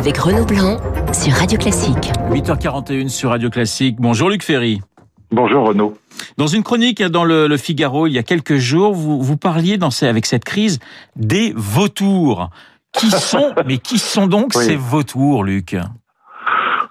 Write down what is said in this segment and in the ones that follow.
avec Renaud Blanc sur Radio Classique. 8h41 sur Radio Classique. Bonjour Luc Ferry. Bonjour Renaud. Dans une chronique dans le, Figaro il y a quelques jours, vous, vous parliez dans avec cette crise des vautours. Qui sont, mais qui sont donc ces vautours, Luc?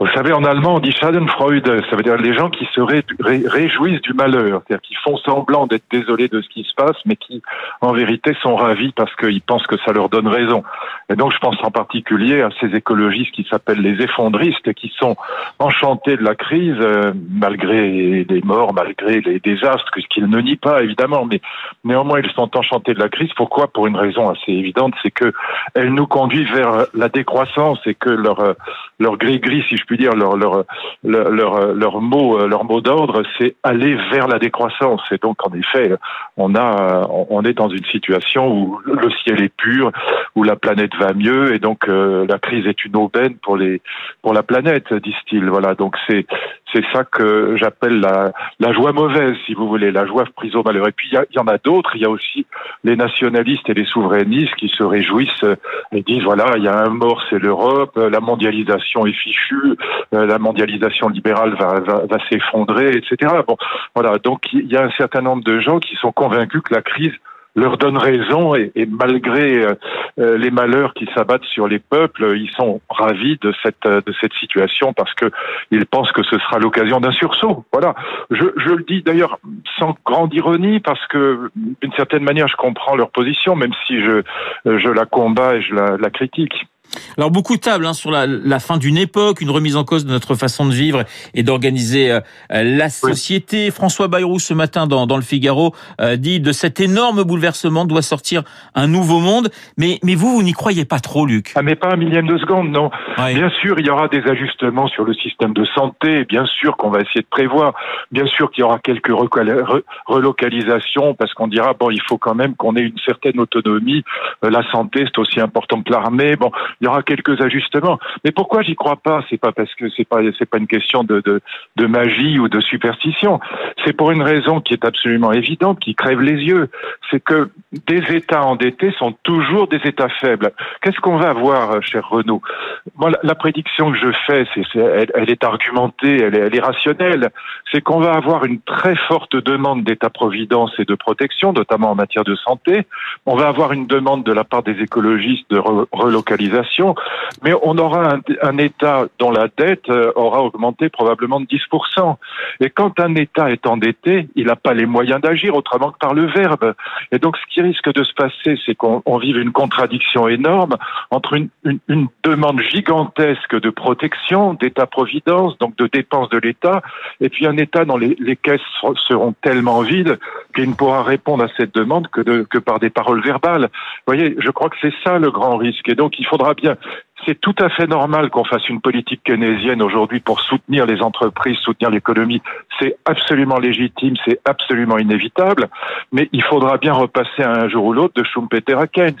Vous savez, en allemand, on dit Schadenfreude. Ça veut dire les gens qui se réjouissent du malheur. C'est-à-dire qui font semblant d'être désolés de ce qui se passe, mais qui, en vérité, sont ravis parce qu'ils pensent que ça leur donne raison. Et donc, je pense en particulier à ces écologistes qui s'appellent les effondristes et qui sont enchantés de la crise, euh, malgré les morts, malgré les désastres, qu'ils ne nient pas, évidemment. Mais néanmoins, ils sont enchantés de la crise. Pourquoi? Pour une raison assez évidente, c'est que elle nous conduit vers la décroissance et que leur, leur gris-gris, si je puis dire, leur, leur, leur, leur, mot, euh, leur mot d'ordre, c'est aller vers la décroissance. Et donc, en effet, on a, on est dans une situation où le ciel est pur, où la planète va mieux, et donc euh, la crise est une aubaine pour les, pour la planète, disent-ils. Voilà. Donc c'est, c'est ça que j'appelle la, la joie mauvaise, si vous voulez, la joie prise au malheur. Et puis il y, en a d'autres. Il y a aussi les nationalistes et les souverainistes qui se réjouissent et disent voilà, il y a un mort, c'est l'Europe, la mondialisation est fichue, la mondialisation libérale va, s'effondrer, etc. Bon, voilà. Donc il y a un certain nombre de gens qui sont convaincus que la crise leur donne raison et, malgré euh, euh, les malheurs qui s'abattent sur les peuples, ils sont ravis de cette situation parce que ils pensent que ce sera l'occasion d'un sursaut. Voilà. Je, le dis d'ailleurs sans grande ironie parce que d'une certaine manière je comprends leur position, même si je la combats et je la critique. Alors beaucoup de tables hein, sur la, la fin d'une époque, une remise en cause de notre façon de vivre et d'organiser euh, la société. François Bayrou ce matin dans, dans le Figaro euh, dit de cet énorme bouleversement doit sortir un nouveau monde. Mais, mais vous, vous n'y croyez pas trop, Luc Ah mais pas un millième de seconde, non. Bien sûr, il y aura des ajustements sur le système de santé. Bien sûr qu'on va essayer de prévoir. Bien sûr qu'il y aura quelques relocalisations parce qu'on dira bon, il faut quand même qu'on ait une certaine autonomie. Euh, la santé, c'est aussi important que l'armée. Bon, il y aura quelques ajustements. Mais pourquoi j'y crois pas? C'est pas parce que c'est pas pas une question de, magie ou de superstition. C'est pour une raison qui est absolument évidente, qui crève les yeux. C'est que des États endettés sont toujours des États faibles. Qu'est-ce qu'on va avoir, euh, cher Renaud? Moi, la, prédiction que je fais, elle, est argumentée, elle est, elle est rationnelle. C'est qu'on va avoir une très forte demande d'État-providence et de protection, notamment en matière de santé. On va avoir une demande de la part des écologistes de relocalisation mais on aura un, État dont la dette euh, aura augmenté probablement de 10%. Et quand un État est endetté, il n'a pas les moyens d'agir autrement que par le verbe. Et donc ce qui risque de se passer, c'est qu'on vive une contradiction énorme entre une, demande gigantesque de protection, d'État-providence, donc de dépenses de l'État, et puis un État dont les, caisses seront tellement vides qu'il ne pourra répondre à cette demande que, de, que par des paroles verbales. Vous voyez, je crois que c'est ça le grand risque. Et donc il faudra bien c'est tout à fait normal qu'on fasse une politique keynésienne aujourd'hui pour soutenir les entreprises, soutenir l'économie. C'est absolument légitime, c'est absolument inévitable, mais il faudra bien repasser un jour ou l'autre de Schumpeter à Keynes,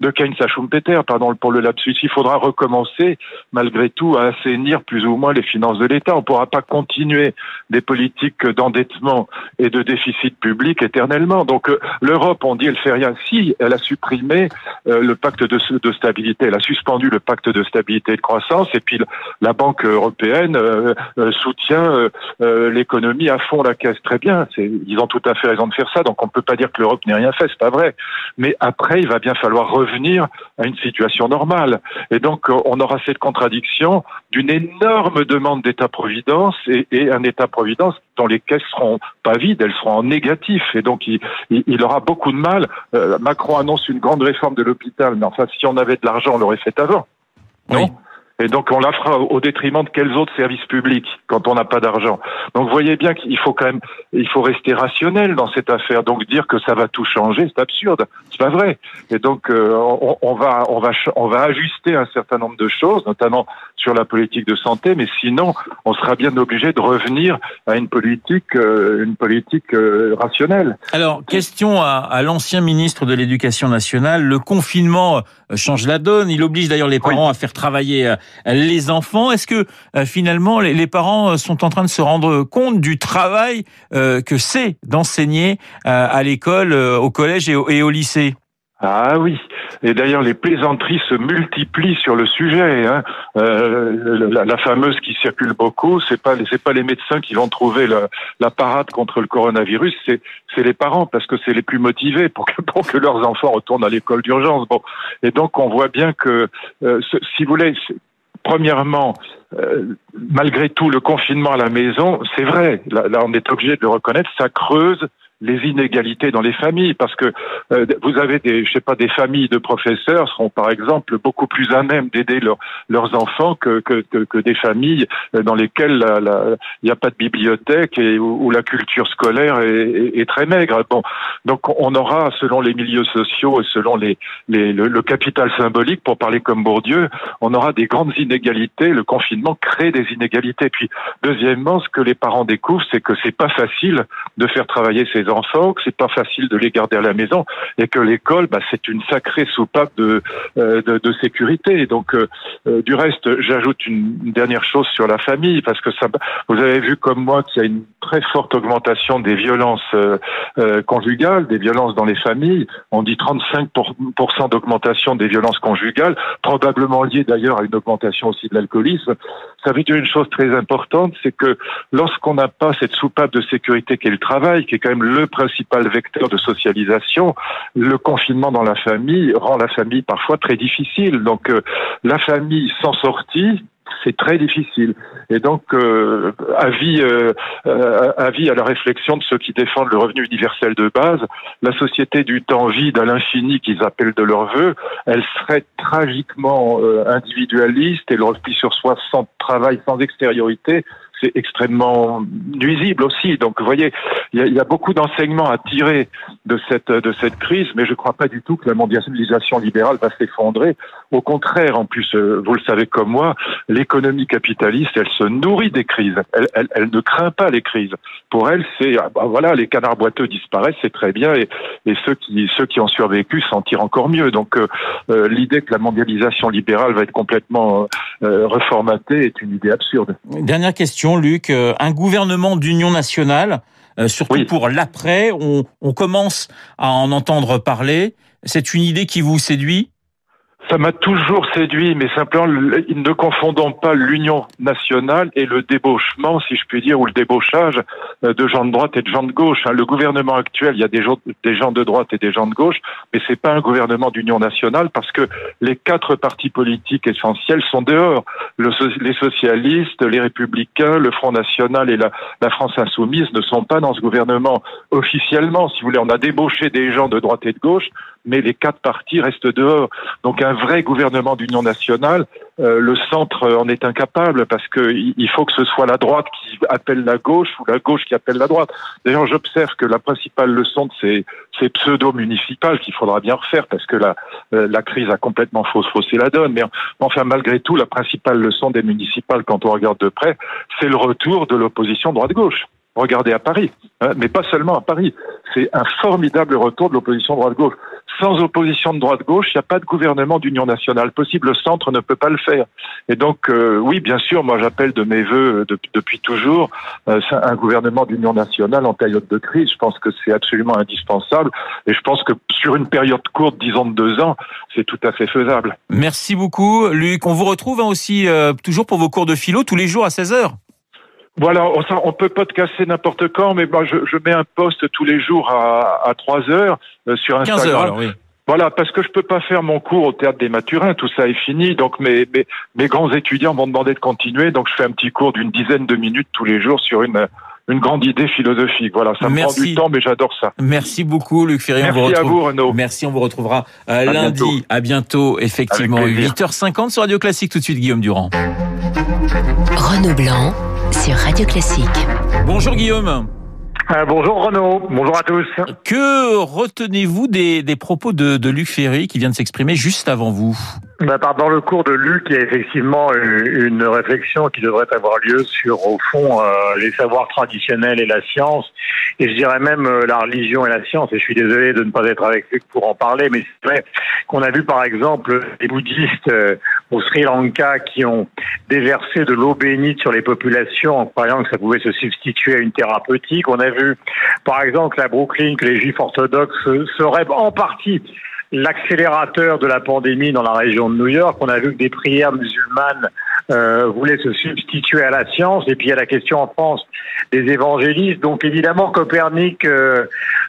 de Keynes à Schumpeter, pardon pour le lapsus. Il faudra recommencer, malgré tout, à assainir plus ou moins les finances de l'État. On ne pourra pas continuer des politiques d'endettement et de déficit public éternellement. Donc euh, l'Europe, on dit, elle fait rien. Si elle a supprimé euh, le pacte de, de stabilité, elle a suspendu le pacte de stabilité et de croissance, et puis la Banque européenne euh, euh, soutient euh, l'économie à fond la caisse. Très bien, ils ont tout à fait raison de faire ça, donc on ne peut pas dire que l'Europe n'ait rien fait, c'est pas vrai. Mais après, il va bien falloir revenir à une situation normale. Et donc, on aura cette contradiction d'une énorme demande d'État-providence et, et, un État-providence dont les caisses seront pas vides, elles seront en négatif. Et donc, il, il, aura beaucoup de mal. Macron annonce une grande réforme de l'hôpital, mais enfin, si on avait de l'argent, on l'aurait fait avant. Non et donc on la fera au détriment de quels autres services publics quand on n'a pas d'argent. Donc vous voyez bien qu'il faut quand même, il faut rester rationnel dans cette affaire. Donc dire que ça va tout changer, c'est absurde, c'est pas vrai. Et donc euh, on, on, va, on va, on va ajuster un certain nombre de choses, notamment sur la politique de santé, mais sinon on sera bien obligé de revenir à une politique, euh, une politique euh, rationnelle. Alors question à, à l'ancien ministre de l'Éducation nationale, le confinement change la donne. Il oblige d'ailleurs les parents à faire travailler les enfants. Est-ce que euh, finalement les, parents euh, sont en train de se rendre compte du travail euh, que c'est d'enseigner à l'école, au collège et au lycée? Ah oui, et d'ailleurs les plaisanteries se multiplient sur le sujet. Hein. Euh, la, fameuse qui circule beaucoup, c'est pas c'est pas les médecins qui vont trouver la, parade contre le coronavirus, c'est c'est les parents parce que c'est les plus motivés pour que pour que leurs enfants retournent à l'école d'urgence. Bon, et donc on voit bien que euh, si vous voulez, premièrement, euh, malgré tout, le confinement à la maison, c'est vrai, là, là, on est obligé de le reconnaître, ça creuse les inégalités dans les familles, parce que euh, vous avez des, je sais pas, des familles de professeurs seront par exemple beaucoup plus à même d'aider leurs enfants que, que, que, des familles euh, dans lesquelles il n'y a pas de bibliothèque et où, la culture scolaire est, est, très maigre. Bon, donc on aura, selon les milieux sociaux et selon les, les le, le, capital symbolique, pour parler comme Bourdieu, on aura des grandes inégalités. Le confinement crée des inégalités. Puis deuxièmement, ce que les parents découvrent, c'est que c'est pas facile de faire travailler ses enfants, que c'est pas facile de les garder à la maison et que l'école, bah, c'est une sacrée soupape de, euh, de, sécurité. donc, euh, euh, du reste, j'ajoute une dernière chose sur la famille parce que vous avez vu comme moi qu'il y a une très forte augmentation des violences conjugales, des violences dans les familles. On dit 35% d'augmentation des violences conjugales, probablement liée d'ailleurs à une augmentation aussi de l'alcoolisme. Ça veut dire une chose très importante, c'est que lorsqu'on n'a pas cette soupape de sécurité qu'est le travail, qui est quand même le le principal vecteur de socialisation, le confinement dans la famille rend la famille parfois très difficile. Donc euh, la famille sans sortie, c'est très difficile. Et donc, euh, avis, euh, avis à la réflexion de ceux qui défendent le revenu universel de base, la société du temps vide à l'infini qu'ils appellent de leur vœu, elle serait tragiquement individualiste et le repli sur soi sans travail, sans extériorité, c'est extrêmement nuisible aussi. Donc, vous voyez, il y a, beaucoup d'enseignements à tirer de cette de cette crise, mais je ne crois pas du tout que la mondialisation libérale va s'effondrer. Au contraire, en plus, euh, vous le savez comme moi, l'économie capitaliste, elle se nourrit des crises. Elle, ne craint pas les crises. Pour elle, c'est ah, bah, voilà, les canards boiteux disparaissent, c'est très bien, et, ceux qui ceux qui ont survécu s'en tirent encore mieux. Donc, euh, euh l'idée que la mondialisation libérale va être complètement reformatée est une idée absurde. Dernière question Luc, euh, un gouvernement d'union nationale, euh, surtout pour l'après, on, on commence à en entendre parler. C'est une idée qui vous séduit? Ça m'a toujours séduit, mais simplement, ne confondons pas l'union nationale et le débauchement, si je puis dire, ou le débauchage euh, de gens de droite et de gens de gauche. Hein. Le gouvernement actuel, il y a des gens, de droite et des gens de gauche, mais c'est pas un gouvernement d'union nationale parce que les quatre partis politiques essentiels sont dehors. Le, les socialistes, les républicains, le Front National et la France Insoumise ne sont pas dans ce gouvernement officiellement. Si vous voulez, on a débauché des gens de droite et de gauche, mais les quatre partis restent dehors. Donc un vrai gouvernement d'union nationale, euh, le centre en est incapable parce qu'il faut que ce soit la droite qui appelle la gauche ou la gauche qui appelle la droite. D'ailleurs, j'observe que la principale leçon de ces, pseudo-municipales qu'il faudra bien refaire parce que la, euh, la crise a complètement faussé la donne. Mais enfin, malgré tout, la principale leçon des municipales, quand on regarde de près, c'est le retour de l'opposition droite-gauche. Regardez à Paris, hein, mais pas seulement à Paris. C'est un formidable retour de l'opposition droite-gauche sans opposition de droite-gauche, il n'y a pas de gouvernement d'union nationale possible. Le centre ne peut pas le faire. Et donc, euh, oui, bien sûr, moi j'appelle de mes voeux euh, depuis toujours euh, un gouvernement d'union nationale en période de crise. Je pense que c'est absolument indispensable. Et je pense que sur une période courte, disons de deux ans, c'est tout à fait faisable. Merci beaucoup, Luc. On vous retrouve hein, aussi toujours pour vos cours de philo tous les jours à 16 heures. Voilà, on, on peut pas te casser n'importe quand, mais moi je, je, mets un poste tous les jours à, à 3 heures euh, sur Instagram. 15 heures, alors, oui. Voilà, parce que je peux pas faire mon cours au théâtre des Mathurins, tout ça est fini. Donc mes, mes, mes grands étudiants m'ont demandé de continuer, donc je fais un petit cours d'une dizaine de minutes tous les jours sur une une grande idée philosophique. Voilà, ça me prend du temps, mais j'adore ça. Merci beaucoup, Luc Ferry. Merci on vous à vous, Renaud. Merci, on vous retrouvera euh, lundi. Bientôt. À bientôt, effectivement. 8h50 sur Radio Classique. Tout de suite, Guillaume Durand. Renaud Blanc sur Radio Classique. Bonjour Guillaume. Euh, bonjour Renaud, bonjour à tous. Que retenez-vous des, des propos de, de Luc Ferry qui vient de s'exprimer juste avant vous? Dans le cours de Luc, il y a effectivement une réflexion qui devrait avoir lieu sur, au fond, euh, les savoirs traditionnels et la science, et je dirais même euh, la religion et la science. Et je suis désolé de ne pas être avec Luc pour en parler, mais c'est vrai qu'on a vu par exemple les bouddhistes euh, au Sri Lanka qui ont déversé de l'eau bénite sur les populations en croyant que ça pouvait se substituer à une thérapeutique. On a vu par exemple à Brooklyn que les juifs orthodoxes seraient en partie l'accélérateur de la pandémie dans la région de New York. On a vu que des prières musulmanes euh, voulaient se substituer à la science. Et puis il y a la question en France des évangélistes. Donc évidemment, Copernic, euh,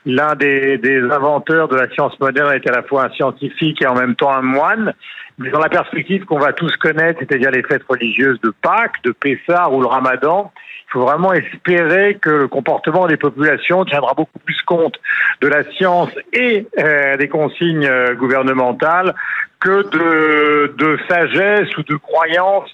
l'un des, des inventeurs de la science moderne, est à la fois un scientifique et en même temps un moine. Mais dans la perspective qu'on va tous connaître, c'est-à-dire les fêtes religieuses de Pâques, de Pessah ou le Ramadan, il faut vraiment espérer que le comportement des populations tiendra beaucoup plus compte de la science et euh, des consignes euh, gouvernementales que de, de sagesse ou de croyance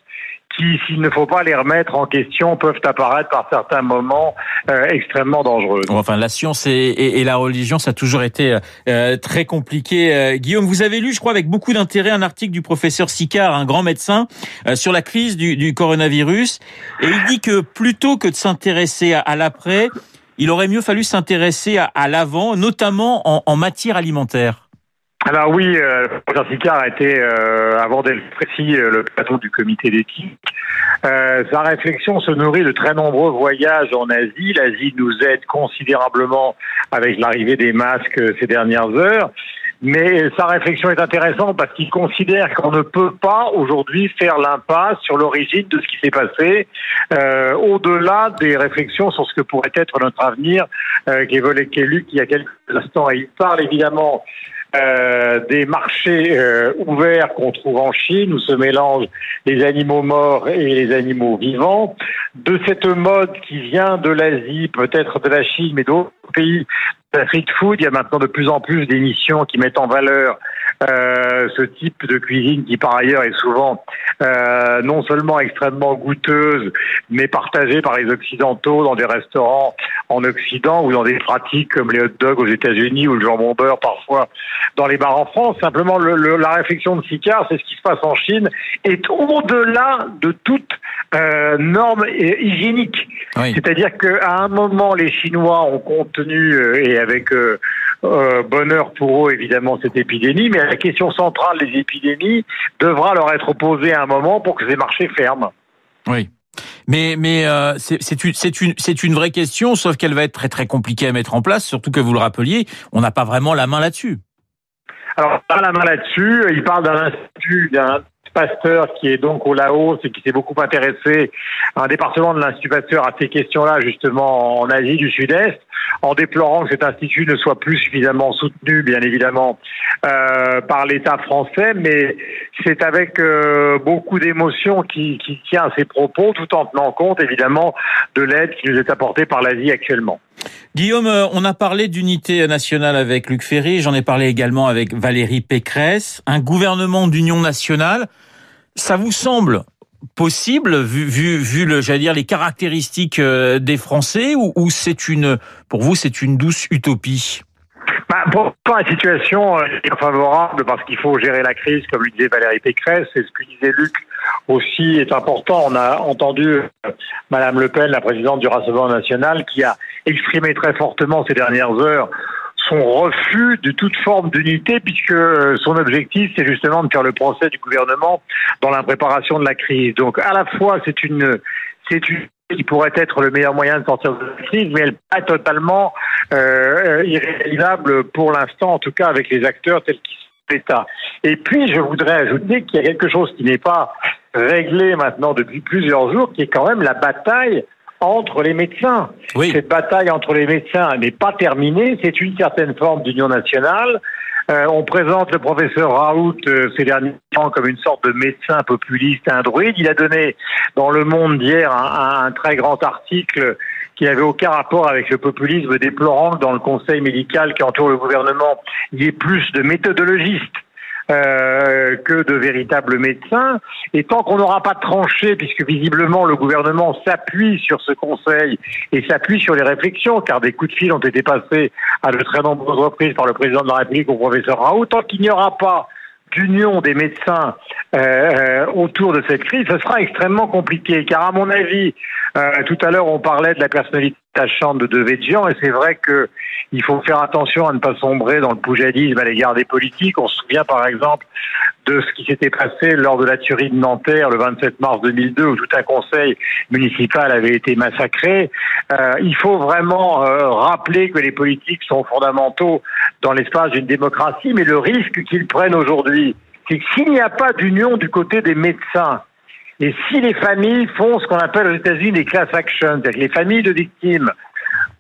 qui, s'il ne faut pas les remettre en question, peuvent apparaître par certains moments euh, extrêmement dangereux. Enfin, la science et, et, et, la religion, ça a toujours été euh, très compliqué. Euh, Guillaume, vous avez lu, je crois, avec beaucoup d'intérêt, un article du professeur Sicard, un grand médecin, euh, sur la crise du, du, coronavirus, et il dit que plutôt que de s'intéresser à, à l'après, il aurait mieux fallu s'intéresser à, à l'avant, notamment en, en matière alimentaire. Alors oui, euh, Sicard a été, euh, avant d'être précis, euh, le patron du comité d'éthique. Euh, sa réflexion se nourrit de très nombreux voyages en Asie. L'Asie nous aide considérablement avec l'arrivée des masques euh, ces dernières heures. Mais sa réflexion est intéressante parce qu'il considère qu'on ne peut pas aujourd'hui faire l'impasse sur l'origine de ce qui s'est passé, euh, au-delà des réflexions sur ce que pourrait être notre avenir, euh, qu'évoquait Luc il y a quelques instants. Et il parle évidemment euh, des marchés euh, ouverts qu'on trouve en Chine, où se mélangent les animaux morts et les animaux vivants, de cette mode qui vient de l'Asie, peut-être de la Chine, mais d'autres pays la street food, il y a maintenant de plus en plus d'émissions qui mettent en valeur euh, ce type de cuisine qui par ailleurs est souvent euh, non seulement extrêmement goûteuse, mais partagée par les Occidentaux dans des restaurants en Occident ou dans des pratiques comme les hot dogs aux États-Unis ou le jambon beurre parfois dans les bars en France. Simplement, le, le, la réflexion de Sicard, c'est ce qui se passe en Chine, est au-delà de toute euh, norme hygiénique. Oui. C'est-à-dire qu'à un moment, les Chinois ont contenu euh, et avec euh, euh, bonheur pour eux évidemment cette épidémie, mais la question centrale des épidémies devra leur être posée à un moment pour que ces marchés ferment. Oui. Mais mais euh, c'est une vraie question, sauf qu'elle va être très très compliquée à mettre en place, surtout que vous le rappeliez, on n'a pas vraiment la main là-dessus. Alors pas la main là-dessus. Il parle d'un institut d'un Pasteur qui est donc au Laos et qui s'est beaucoup intéressé à un département de l'Institut Pasteur à ces questions-là justement en Asie du Sud-Est, en déplorant que cet institut ne soit plus suffisamment soutenu, bien évidemment, euh, par l'État français, mais c'est avec euh, beaucoup d'émotion qui, qui tient à ses propos, tout en tenant compte évidemment de l'aide qui nous est apportée par l'Asie actuellement. Guillaume, euh, on a parlé d'unité nationale avec Luc Ferry, j'en ai parlé également avec Valérie Pécresse, un gouvernement d'union nationale. Ça vous semble possible vu vu vu le j'allais dire les caractéristiques euh, des Français ou, c'est une pour vous c'est une douce utopie? Bah, pour la situation est favorable parce qu'il faut gérer la crise, comme le disait Valérie Pécresse, et ce que disait Luc aussi est important. On a entendu euh, Madame Le Pen, la présidente du Rassemblement national, qui a exprimé très fortement ces dernières heures son refus de toute forme d'unité, puisque euh, son objectif, c'est justement de faire le procès du gouvernement dans la préparation de la crise. Donc, à la fois, c'est une, c'est une qui pourrait être le meilleur moyen de sortir de la crise, mais elle n'est pas totalement euh, irréalisable pour l'instant, en tout cas avec les acteurs tels qu'ils sont l'État. Et puis, je voudrais ajouter qu'il y a quelque chose qui n'est pas réglé maintenant depuis plusieurs jours, qui est quand même la bataille entre les médecins. Oui. Cette bataille entre les médecins n'est pas terminée, c'est une certaine forme d'union nationale. Euh, on présente le professeur Raoult euh, ces derniers temps comme une sorte de médecin populiste, un druide. Il a donné dans le monde d'hier un, un, très grand article qui n'avait aucun rapport avec le populisme, déplorant que dans le conseil médical qui entoure le gouvernement, il y ait plus de méthodologistes euh, que de véritables médecins. Et tant qu'on n'aura pas tranché, puisque visiblement le gouvernement s'appuie sur ce conseil et s'appuie sur les réflexions, car des coups de fil ont été passés à de très nombreuses reprises par le président de la République au professeur Raoult, tant qu'il n'y aura pas d'union des médecins euh, autour de cette crise, ce sera extrêmement compliqué. Car à mon avis, euh, tout à l'heure on parlait de la personnalité attachante de Devedjian et c'est vrai que il faut faire attention à ne pas sombrer dans le poujadisme à l'égard des politiques. On se souvient par exemple de ce qui s'était passé lors de la tuerie de Nanterre le 27 mars 2002 où tout un conseil municipal avait été massacré. Euh, il faut vraiment euh, rappeler que les politiques sont fondamentaux dans l'espace d'une démocratie, mais le risque qu'ils prennent aujourd'hui, c'est que s'il n'y a pas d'union du côté des médecins, et si les familles font ce qu'on appelle aux États-Unis des class actions, c'est-à-dire les familles de victimes,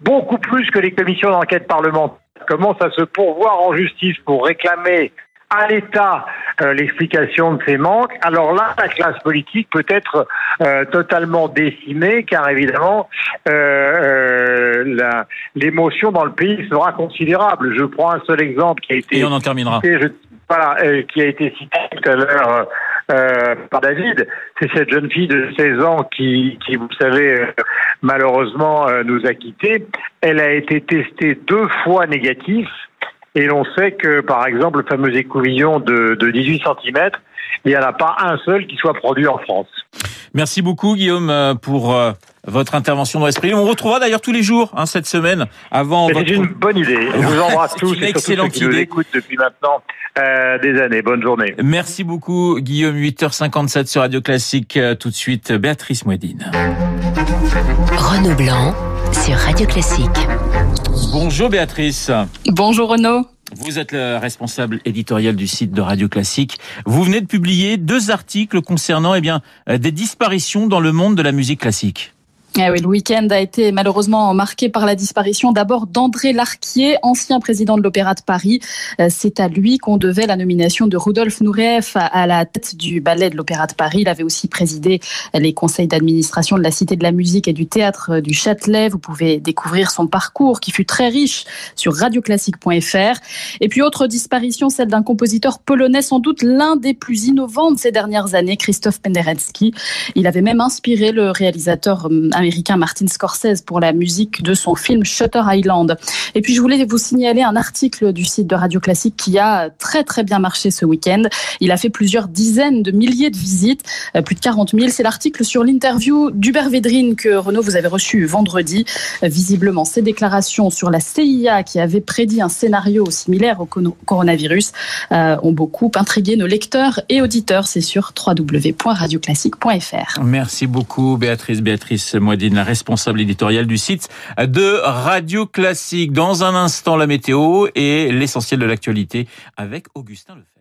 beaucoup plus que les commissions d'enquête parlementaires, commencent à se pourvoir en justice pour réclamer à l'État euh, l'explication de ces manques, alors là, la classe politique peut être euh, totalement décimée, car évidemment, euh, l'émotion dans le pays sera considérable. Je prends un seul exemple qui a été... Et on en terminera. voilà, qui a été cité tout à l'heure par David, c'est cette jeune fille de 16 ans qui, qui vous savez, malheureusement nous a quittés. Elle a été testée deux fois négative et l'on sait que, par exemple, le fameux écouvillon de, 18 cm, il n'y en a pas un seul qui soit produit en France. Merci beaucoup, Guillaume, euh, pour euh, votre intervention dans l'esprit. On retrouvera d'ailleurs tous les jours hein, cette semaine avant. C'est une bonne idée. Je vous embrasse tous une excellente ceux qui idée. nous depuis maintenant euh, des années. Bonne journée. Merci beaucoup, Guillaume. 8h57 sur Radio Classique. tout de suite, Béatrice Mouedine. Renaud Blanc sur Radio Classique. Bonjour Béatrice. Bonjour Renaud. Vous êtes le responsable éditorial du site de Radio Classique. Vous venez de publier deux articles concernant eh bien, des disparitions dans le monde de la musique classique. Eh oui, le week-end a été malheureusement marqué par la disparition d'abord d'André Larquier, ancien président de l'Opéra de Paris. Euh, c'est à lui qu'on devait la nomination de Rudolf Nureyev à la tête du ballet de l'Opéra de Paris. Il avait aussi présidé les conseils d'administration de la Cité de la musique et du théâtre du Châtelet. Vous pouvez découvrir son parcours qui fut très riche sur radioclassique.fr. Et puis autre disparition, celle d'un compositeur polonais, sans doute l'un des plus innovants de ces dernières années, Christophe Penderecki. Il avait même inspiré le réalisateur hum, américain Martin Scorsese pour la musique de son film Shutter Island. Et puis je voulais vous signaler un article du site de Radio Classique qui a très très bien marché ce week-end. Il a fait plusieurs dizaines de milliers de visites, euh, plus de 40 000. C'est l'article sur l'interview d'Hubert Védrine que Renaud vous avez reçu vendredi. Euh, visiblement, ses déclarations sur la CIA qui avait prédit un scénario similaire au coronavirus euh, ont beaucoup intrigué nos lecteurs et auditeurs. C'est sur www.radioclassique.fr. Merci beaucoup Béatrice. Béatrice la responsable éditoriale du site de Radio Classique. Dans un instant, la météo et l'essentiel de l'actualité avec Augustin Lefebvre.